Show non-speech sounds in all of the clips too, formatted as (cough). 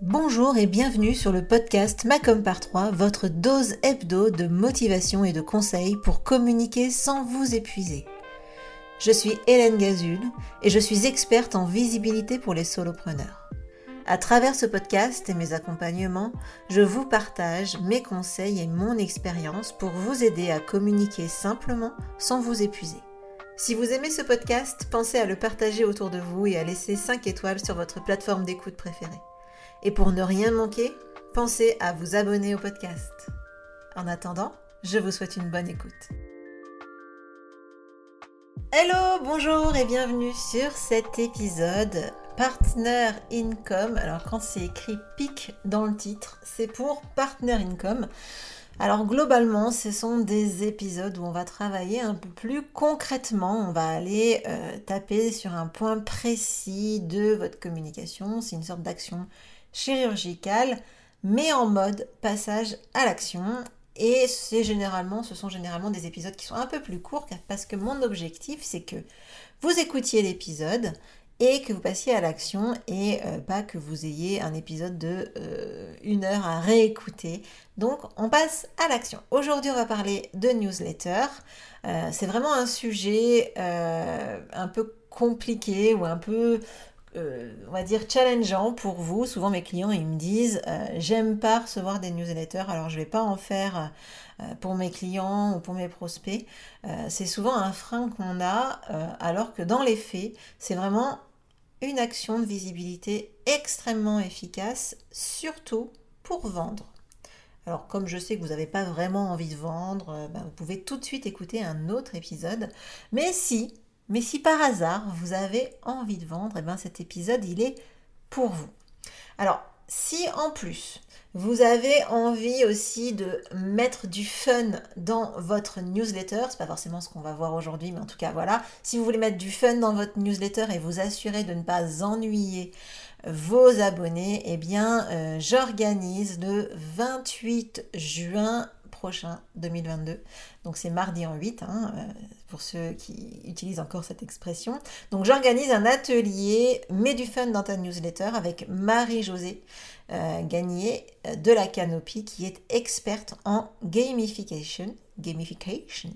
Bonjour et bienvenue sur le podcast Macom par 3, votre dose hebdo de motivation et de conseils pour communiquer sans vous épuiser. Je suis Hélène Gazul et je suis experte en visibilité pour les solopreneurs. À travers ce podcast et mes accompagnements, je vous partage mes conseils et mon expérience pour vous aider à communiquer simplement sans vous épuiser. Si vous aimez ce podcast, pensez à le partager autour de vous et à laisser 5 étoiles sur votre plateforme d'écoute préférée. Et pour ne rien manquer, pensez à vous abonner au podcast. En attendant, je vous souhaite une bonne écoute. Hello, bonjour et bienvenue sur cet épisode Partner Income. Alors quand c'est écrit PIC dans le titre, c'est pour Partner Income. Alors globalement, ce sont des épisodes où on va travailler un peu plus concrètement. On va aller euh, taper sur un point précis de votre communication. C'est une sorte d'action chirurgicale, mais en mode passage à l'action. Et c'est généralement, ce sont généralement des épisodes qui sont un peu plus courts parce que mon objectif c'est que vous écoutiez l'épisode et que vous passiez à l'action et euh, pas que vous ayez un épisode de euh, une heure à réécouter. Donc on passe à l'action. Aujourd'hui on va parler de newsletter. Euh, c'est vraiment un sujet un peu compliqué ou un peu euh, on va dire, challengeant pour vous. Souvent, mes clients, ils me disent, euh, j'aime pas recevoir des newsletters, alors je vais pas en faire euh, pour mes clients ou pour mes prospects. c'est souvent un frein qu'on a, alors que dans les faits, c'est vraiment une action de visibilité extrêmement efficace, surtout pour vendre. Alors comme je sais que vous n'avez pas vraiment envie de vendre, ben, vous pouvez tout de suite écouter un autre épisode. Mais si mais si par hasard vous avez envie de vendre, eh bien cet épisode il est pour vous. Alors, si en plus vous avez envie aussi de mettre du fun dans votre newsletter, c'est pas forcément ce qu'on va voir aujourd'hui, mais en tout cas voilà, si vous voulez mettre du fun dans votre newsletter et vous assurer de ne pas ennuyer vos abonnés, eh bien euh, j'organise le 28 juin prochain 2022. Donc c'est mardi en 8, hein, euh, pour ceux qui utilisent encore cette expression. Donc j'organise un atelier Mets du fun dans ta newsletter avec Marie-Josée euh, euh, de la Canopy qui est experte en gamification gamification,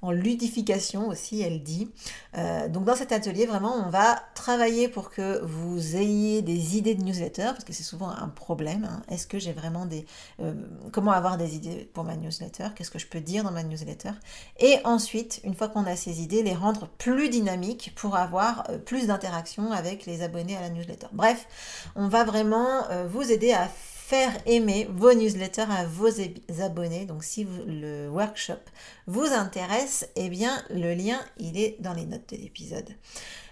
en ludification aussi, elle dit. Euh, donc dans cet atelier, vraiment, on va travailler pour que vous ayez des idées de newsletter, parce que c'est souvent un problème. Hein. Est-ce que j'ai vraiment des... Euh, comment avoir des idées pour ma newsletter? Qu'est-ce que je peux dire dans ma newsletter? Et ensuite, une fois qu'on a ces idées, les rendre plus dynamiques pour avoir euh, plus d'interaction avec les abonnés à la newsletter. Bref, on va vraiment vous aider à faire aimer vos newsletters à vos abonnés. Donc si le workshop vous intéresse, eh bien le lien il est dans les notes de l'épisode.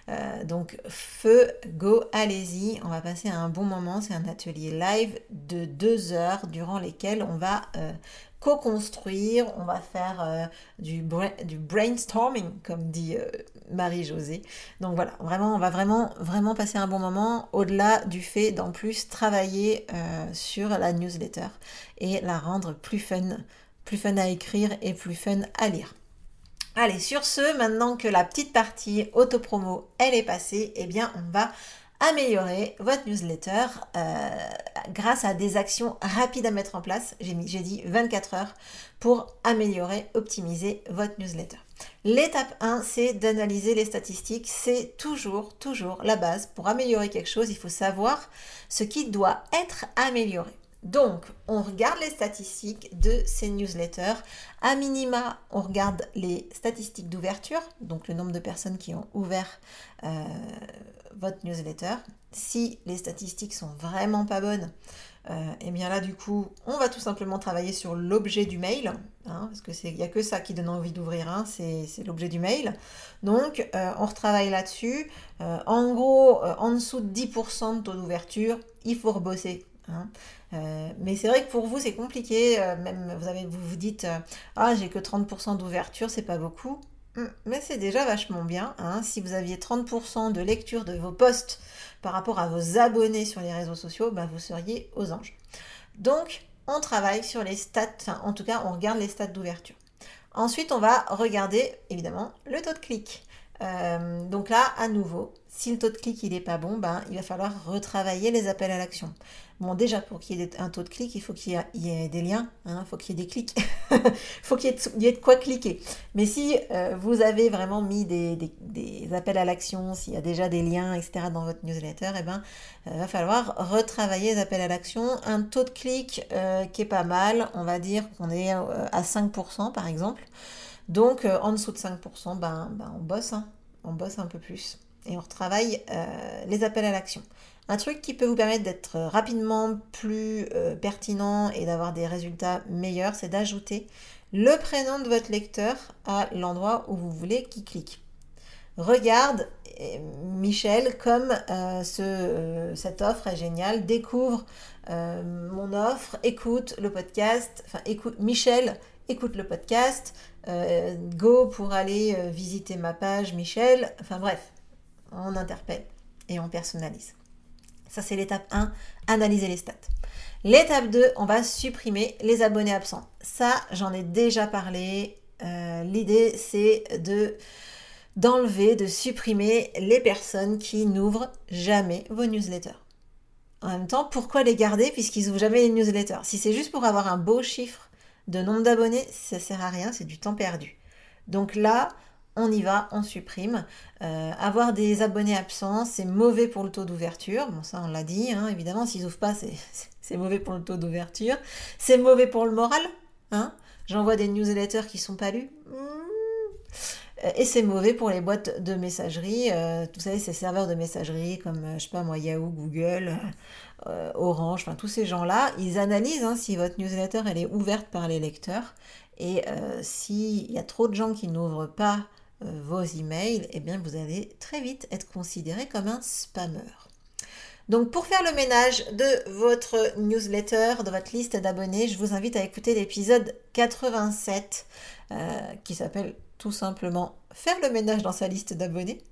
Euh, donc feu, go, allez-y, on va passer un bon moment. C'est un atelier live de deux heures durant lesquelles on va euh, co-construire, on va faire euh, du, brainstorming, comme dit euh, Marie-Josée. Donc voilà, vraiment, on va vraiment, vraiment passer un bon moment au-delà du fait d'en plus travailler euh, sur la newsletter et la rendre plus fun, plus fun à écrire et plus fun à lire. Allez, sur ce, maintenant que la petite partie auto-promo, elle est passée, eh bien, on va améliorer votre newsletter euh, grâce à des actions rapides à mettre en place. J'ai dit 24 heures pour améliorer, optimiser votre newsletter. L'étape 1, c'est d'analyser les statistiques. C'est toujours, toujours la base. Pour améliorer quelque chose, il faut savoir ce qui doit être amélioré. Donc, on regarde les statistiques de ces newsletters. À minima, on regarde les statistiques d'ouverture, donc le nombre de personnes qui ont ouvert euh, votre newsletter. Si les statistiques sont vraiment pas bonnes, et euh, eh bien là du coup, on va tout simplement travailler sur l'objet du mail, hein, parce que c'est n'y a que ça qui donne envie d'ouvrir, hein, c'est l'objet du mail. Donc euh, on retravaille là-dessus. Euh, en gros, en dessous de 10% de taux d'ouverture, il faut rebosser. Hein. mais c'est vrai que pour vous c'est compliqué, même vous, avez, vous vous dites ah j'ai que 30% d'ouverture, c'est pas beaucoup. Mm. Mais c'est déjà vachement bien. Hein. Si vous aviez 30% de lecture de vos posts par rapport à vos abonnés sur les réseaux sociaux, bah, vous seriez aux anges. Donc, on travaille sur les stats, en tout cas, on regarde les stats d'ouverture. Ensuite, on va regarder évidemment le taux de clic. Euh, donc là, à nouveau, si le taux de clic il est pas bon, ben, il va falloir retravailler les appels à l'action. Bon, déjà, pour qu'il y ait un taux de clic, il faut qu'il y, ait des liens, il hein, faut qu'il y ait des clics, il (laughs) faut qu'il y, ait de quoi cliquer. Mais si euh, vous avez vraiment mis des, appels à l'action, s'il y a déjà des liens, etc. dans votre newsletter, eh ben, il euh, va falloir retravailler les appels à l'action. Un taux de clic qui est pas mal, on va dire qu'on est à 5% par exemple. Donc, euh, en dessous de 5%, ben, ben, on bosse, hein. on bosse un peu plus et on retravaille euh, les appels à l'action. Un truc qui peut vous permettre d'être rapidement plus euh, pertinent et d'avoir des résultats meilleurs, c'est d'ajouter le prénom de votre lecteur à l'endroit où vous voulez qu'il clique. Regarde, Michel, comme ce, cette offre est géniale, découvre mon offre, écoute le podcast, enfin écoute, Michel, écoute le podcast, euh, go pour aller euh, visiter ma page, Michel. Enfin bref, on interpelle et on personnalise. Ça, c'est l'étape 1, analyser les stats. L'étape 2, on va supprimer les abonnés absents. Ça, j'en ai déjà parlé. Euh, l'idée, c'est de d'enlever, de supprimer les personnes qui n'ouvrent jamais vos newsletters. En même temps, pourquoi les garder puisqu'ils n'ouvrent jamais les newsletters? Si c'est juste pour avoir un beau chiffre de nombre d'abonnés, ça sert à rien, c'est du temps perdu. Donc là, on y va, on supprime. Euh, avoir des abonnés absents, c'est mauvais pour le taux d'ouverture. Bon, ça, on l'a dit, hein, évidemment, s'ils n'ouvrent pas, (laughs) c'est mauvais pour le taux d'ouverture. C'est mauvais pour le moral. Hein. J'envoie des newsletters qui sont pas lus. Euh, et c'est mauvais pour les boîtes de messagerie. Euh, vous savez, ces serveurs de messagerie comme, je sais pas moi, Yahoo, Google, euh, Orange, enfin tous ces gens-là, ils analysent hein, si votre newsletter elle est ouverte par les lecteurs et euh, s'il y a trop de gens qui n'ouvrent pas euh, vos emails, eh bien vous allez très vite être considéré comme un spammer. Donc pour faire le ménage de votre newsletter, de votre liste d'abonnés, je vous invite à écouter l'épisode 87 qui s'appelle tout simplement Faire le ménage dans sa liste d'abonnés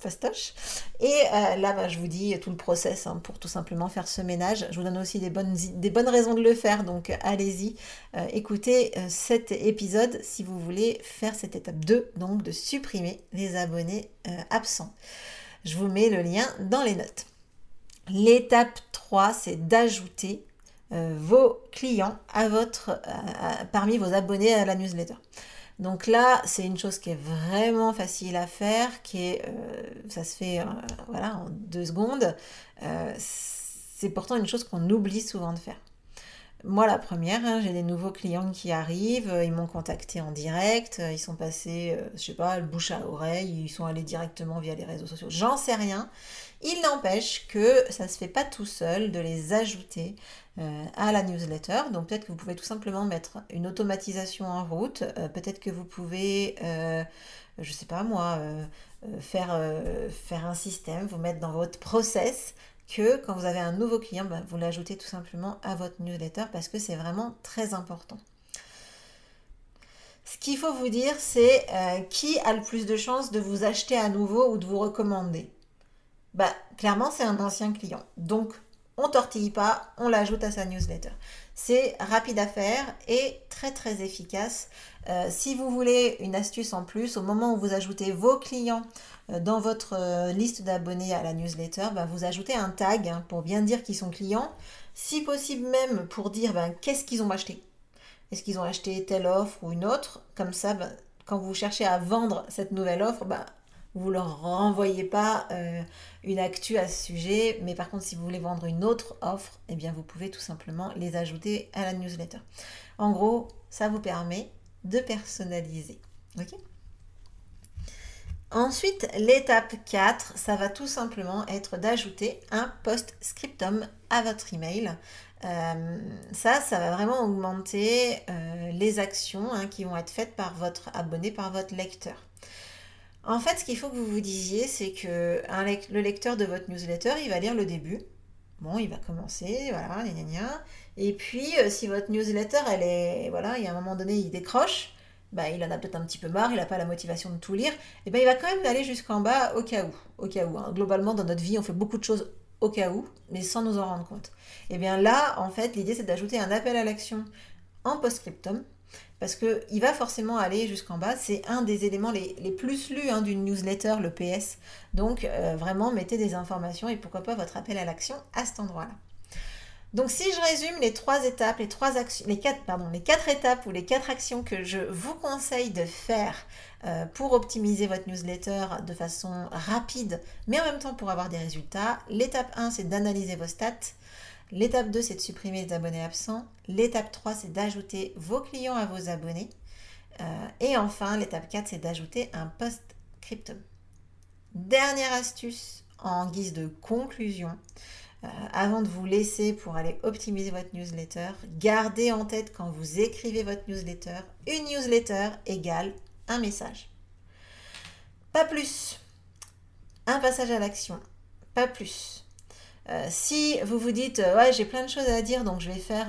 fastoche. Et euh, là, bah, je vous dis tout le process hein, pour tout simplement faire ce ménage. Je vous donne aussi des bonnes, raisons de le faire, donc allez-y, euh, écoutez euh, cet épisode si vous voulez faire cette étape 2, donc de supprimer les abonnés absents. Je vous mets le lien dans les notes. L'étape 3, c'est d'ajouter vos clients à votre, parmi vos abonnés à la newsletter. Donc là, c'est une chose qui est vraiment facile à faire, qui est, euh, ça se fait euh, voilà, en deux secondes. Euh, c'est pourtant une chose qu'on oublie souvent de faire. Moi, la première, hein, j'ai des nouveaux clients qui arrivent, ils m'ont contacté en direct, ils sont passés, je sais pas, bouche à oreille, ils sont allés directement via les réseaux sociaux. J'en sais rien. Il n'empêche que ça se fait pas tout seul de les ajouter euh, à la newsletter. Donc peut-être que vous pouvez tout simplement mettre une automatisation en route. Euh, peut-être que vous pouvez, euh, je sais pas moi, faire, faire un système, vous mettre dans votre process que quand vous avez un nouveau client, bah, vous l'ajoutez tout simplement à votre newsletter parce que c'est vraiment très important. Ce qu'il faut vous dire, c'est qui a le plus de chances de vous acheter à nouveau ou de vous recommander? Bah, clairement, c'est un ancien client. Donc, on tortille pas, on l'ajoute à sa newsletter. C'est rapide à faire et très très efficace. Euh, si vous voulez une astuce en plus, au moment où vous ajoutez vos clients euh, dans votre euh, liste d'abonnés à la newsletter, bah, vous ajoutez un tag hein, pour bien dire qu'ils sont clients. Si possible même pour dire ben, qu'est-ce qu'ils ont acheté? Est-ce qu'ils ont acheté telle offre ou une autre? Comme ça, ben, quand vous cherchez à vendre cette nouvelle offre, vous leur renvoyez pas euh, une actu à ce sujet, mais par contre, si vous voulez vendre une autre offre, eh bien, vous pouvez tout simplement les ajouter à la newsletter. En gros, ça vous permet de personnaliser. Ok? Ensuite, l'étape 4, ça va tout simplement être d'ajouter un post-scriptum à votre email. Euh, ça, ça va vraiment augmenter euh, les actions hein, qui vont être faites par votre abonné, par votre lecteur. En fait, ce qu'il faut que vous vous disiez, c'est que le lecteur de votre newsletter, il va lire le début. Bon, il va commencer, voilà, gna gna gna. Et puis, euh, si votre newsletter, elle est, voilà, il y a un moment donné, il décroche, bah, il en a peut-être un petit peu marre, il n'a pas la motivation de tout lire, et ben il va quand même aller jusqu'en bas au cas où. Au cas où. Hein. Globalement, dans notre vie, on fait beaucoup de choses au cas où, mais sans nous en rendre compte. Et bien là, en fait, l'idée, c'est d'ajouter un appel à l'action en post-scriptum parce qu'il va forcément aller jusqu'en bas. C'est un des éléments les, plus lus hein, d'une newsletter, le PS. Donc euh, vraiment, mettez des informations et pourquoi pas votre appel à l'action à cet endroit-là. Donc si je résume les trois étapes, les trois actions, les quatre, pardon, les quatre étapes ou les quatre actions que je vous conseille de faire euh, pour optimiser votre newsletter de façon rapide, mais en même temps pour avoir des résultats. L'étape 1, c'est d'analyser vos stats. L'étape 2, c'est de supprimer les abonnés absents. L'étape 3, c'est d'ajouter vos clients à vos abonnés. Euh, et enfin, l'étape 4, c'est d'ajouter un post crypto. Dernière astuce en guise de conclusion, euh, avant de vous laisser pour aller optimiser votre newsletter, gardez en tête quand vous écrivez votre newsletter, une newsletter égale un message. Pas plus. Un passage à l'action. Pas plus. Euh, si vous vous dites euh, ouais j'ai plein de choses à dire donc je vais faire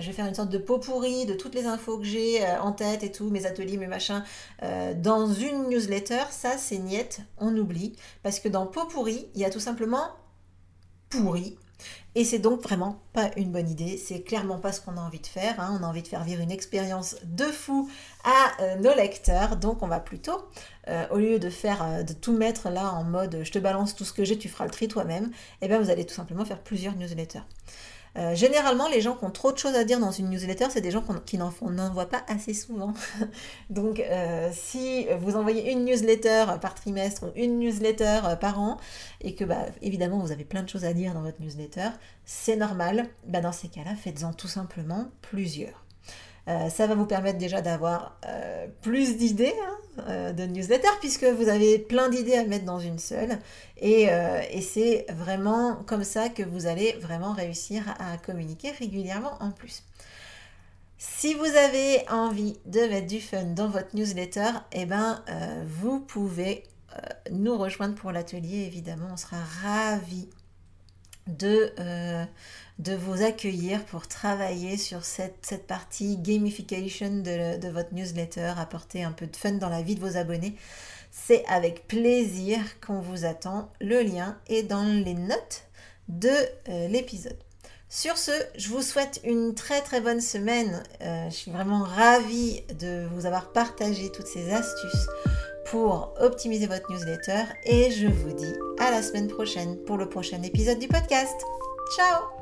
je vais faire une sorte de pot pourri de toutes les infos que j'ai en tête et tout mes ateliers mes machins dans une newsletter ça c'est niette on oublie parce que dans pot pourri il y a tout simplement pourri et c'est donc vraiment pas une bonne idée, c'est clairement pas ce qu'on a envie de faire. Hein. On a envie de faire vivre une expérience de fou à euh, nos lecteurs, donc on va plutôt, euh, au lieu de faire, euh, de tout mettre là en mode je te balance tout ce que j'ai, tu feras le tri toi-même, et eh bien vous allez tout simplement faire plusieurs newsletters. Euh, généralement, les gens qui ont trop de choses à dire dans une newsletter, c'est des gens qui n'en pas assez souvent. (laughs) Donc, euh, si vous envoyez une newsletter par trimestre ou une newsletter euh, par an, et que, bah, évidemment, vous avez plein de choses à dire dans votre newsletter, c'est normal. Bah, dans ces cas-là, faites-en tout simplement plusieurs. Euh, ça va vous permettre déjà d'avoir euh, plus d'idées hein, euh, de newsletter puisque vous avez plein d'idées à mettre dans une seule. Et, c'est vraiment comme ça que vous allez vraiment réussir à communiquer régulièrement en plus. Si vous avez envie de mettre du fun dans votre newsletter, eh ben, vous pouvez nous rejoindre pour l'atelier. Évidemment, on sera ravis de, de vous accueillir pour travailler sur cette, partie gamification de, de, votre newsletter, apporter un peu de fun dans la vie de vos abonnés. C'est avec plaisir qu'on vous attend. Le lien est dans les notes de euh, l'épisode. Sur ce, je vous souhaite une très très bonne semaine. Euh, je suis vraiment ravie de vous avoir partagé toutes ces astuces pour optimiser votre newsletter et je vous dis à la semaine prochaine pour le prochain épisode du podcast. Ciao